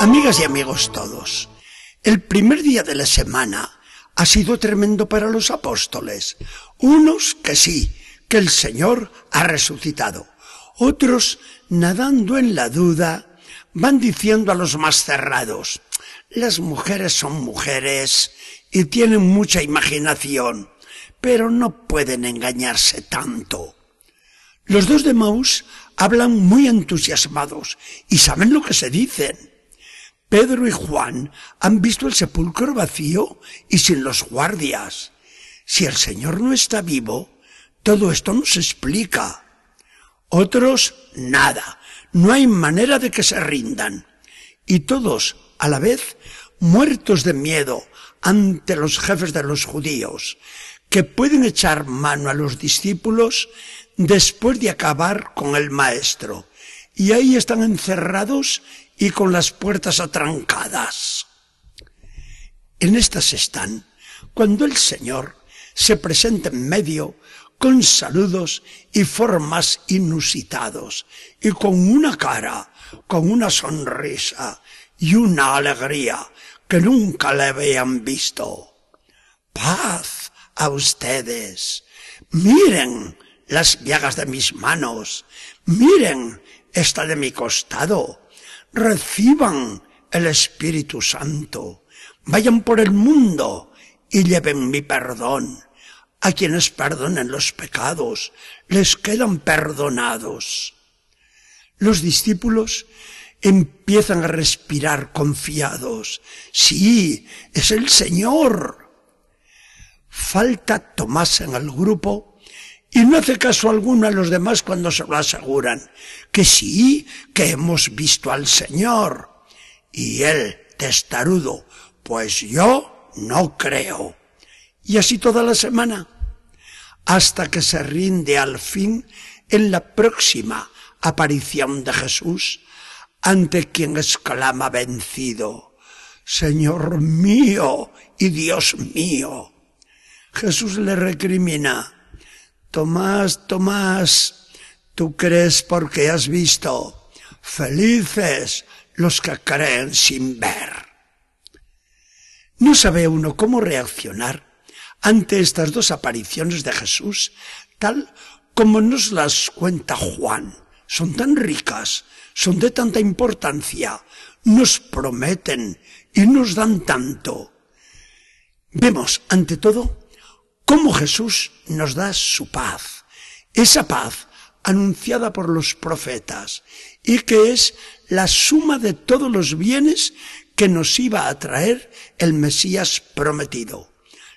Amigas y amigos todos, el primer día de la semana ha sido tremendo para los apóstoles. Unos que sí, que el Señor ha resucitado. Otros, nadando en la duda, van diciendo a los más cerrados, las mujeres son mujeres y tienen mucha imaginación, pero no pueden engañarse tanto. Los dos de Maus hablan muy entusiasmados y saben lo que se dicen. Pedro y Juan han visto el sepulcro vacío y sin los guardias. Si el Señor no está vivo, todo esto no se explica. Otros, nada. No hay manera de que se rindan. Y todos, a la vez, muertos de miedo ante los jefes de los judíos, que pueden echar mano a los discípulos después de acabar con el maestro. Y ahí están encerrados y con las puertas atrancadas. En estas están cuando el Señor se presenta en medio con saludos y formas inusitados y con una cara, con una sonrisa y una alegría que nunca le habían visto. Paz a ustedes. Miren las llagas de mis manos. Miren esta de mi costado. Reciban el Espíritu Santo. Vayan por el mundo y lleven mi perdón. A quienes perdonen los pecados, les quedan perdonados. Los discípulos empiezan a respirar confiados. Sí, es el Señor. Falta Tomás en el grupo y no hace caso alguno a los demás cuando se lo aseguran. Que sí, que hemos visto al Señor. Y él, testarudo, pues yo no creo. Y así toda la semana, hasta que se rinde al fin en la próxima aparición de Jesús, ante quien exclama vencido, Señor mío y Dios mío. Jesús le recrimina, Tomás, Tomás, tú crees porque has visto. Felices los que creen sin ver. No sabe uno cómo reaccionar ante estas dos apariciones de Jesús, tal como nos las cuenta Juan. Son tan ricas, son de tanta importancia, nos prometen y nos dan tanto. Vemos, ante todo, cómo Jesús nos da su paz, esa paz anunciada por los profetas y que es la suma de todos los bienes que nos iba a traer el Mesías prometido.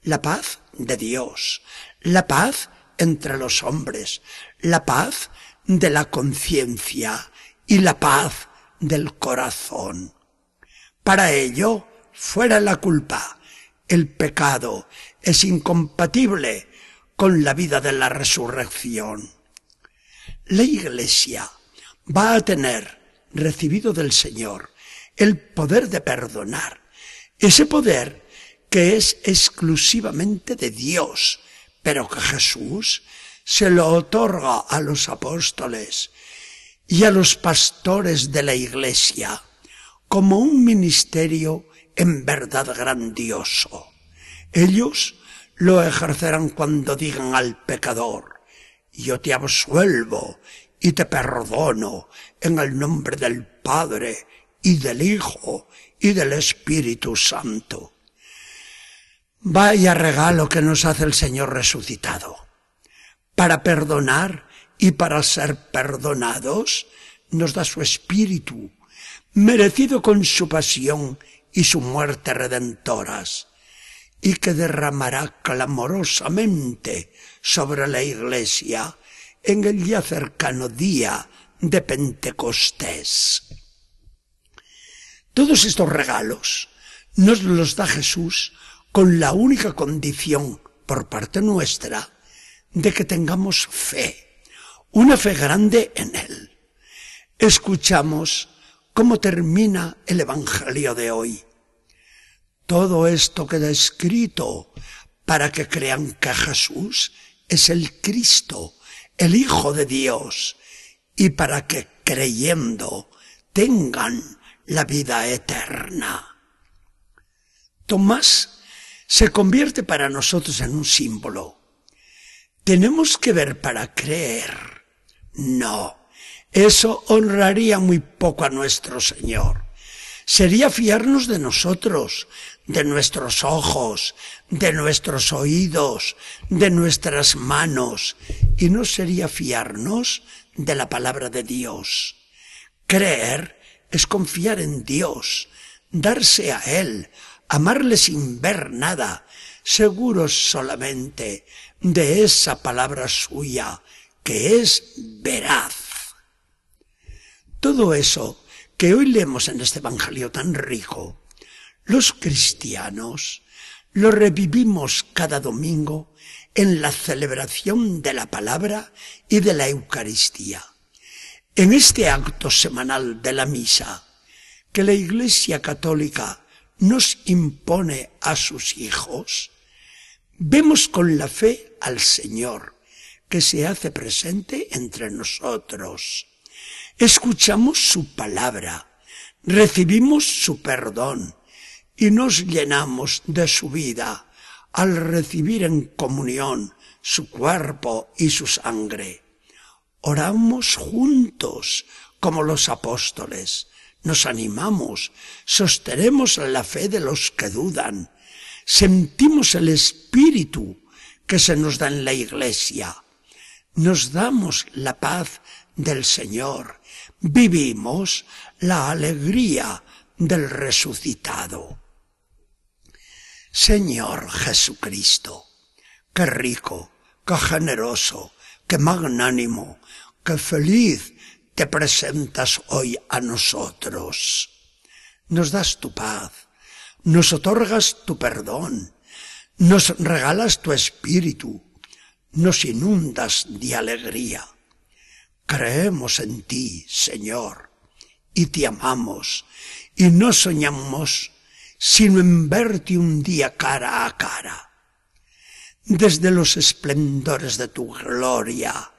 La paz de Dios, la paz entre los hombres, la paz de la conciencia y la paz del corazón. Para ello, fuera la culpa, el pecado, es incompatible con la vida de la resurrección. La Iglesia va a tener recibido del Señor el poder de perdonar, ese poder que es exclusivamente de Dios, pero que Jesús se lo otorga a los apóstoles y a los pastores de la Iglesia como un ministerio en verdad grandioso. Ellos lo ejercerán cuando digan al pecador, yo te absuelvo y te perdono en el nombre del Padre y del Hijo y del Espíritu Santo. Vaya regalo que nos hace el Señor resucitado. Para perdonar y para ser perdonados, nos da su Espíritu, merecido con su pasión y su muerte redentoras y que derramará clamorosamente sobre la Iglesia en el ya cercano día de Pentecostés. Todos estos regalos nos los da Jesús con la única condición por parte nuestra de que tengamos fe, una fe grande en Él. Escuchamos cómo termina el Evangelio de hoy. Todo esto queda escrito para que crean que Jesús es el Cristo, el Hijo de Dios, y para que creyendo tengan la vida eterna. Tomás se convierte para nosotros en un símbolo. ¿Tenemos que ver para creer? No. Eso honraría muy poco a nuestro Señor. Sería fiarnos de nosotros, de nuestros ojos, de nuestros oídos, de nuestras manos, y no sería fiarnos de la palabra de Dios. Creer es confiar en Dios, darse a Él, amarle sin ver nada, seguros solamente de esa palabra suya, que es veraz. Todo eso que hoy leemos en este Evangelio tan rico, los cristianos lo revivimos cada domingo en la celebración de la palabra y de la Eucaristía. En este acto semanal de la misa que la Iglesia Católica nos impone a sus hijos, vemos con la fe al Señor que se hace presente entre nosotros. Escuchamos su palabra, recibimos su perdón y nos llenamos de su vida al recibir en comunión su cuerpo y su sangre. Oramos juntos como los apóstoles, nos animamos, sostenemos la fe de los que dudan, sentimos el espíritu que se nos da en la iglesia, nos damos la paz del Señor, vivimos la alegría del resucitado. Señor Jesucristo, qué rico, qué generoso, qué magnánimo, qué feliz te presentas hoy a nosotros. Nos das tu paz, nos otorgas tu perdón, nos regalas tu espíritu, nos inundas de alegría. Creemos en ti, Señor, y te amamos, y no soñamos sino en verte un día cara a cara. Desde los esplendores de tu gloria,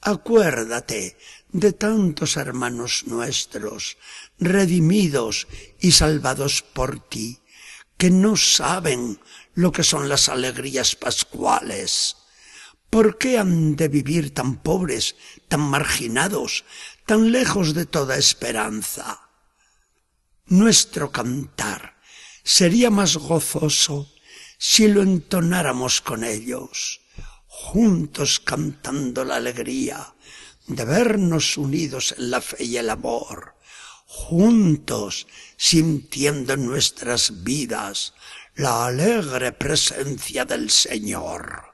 acuérdate de tantos hermanos nuestros, redimidos y salvados por ti, que no saben lo que son las alegrías pascuales. ¿Por qué han de vivir tan pobres, tan marginados, tan lejos de toda esperanza? Nuestro cantar sería más gozoso si lo entonáramos con ellos, juntos cantando la alegría de vernos unidos en la fe y el amor, juntos sintiendo en nuestras vidas la alegre presencia del Señor.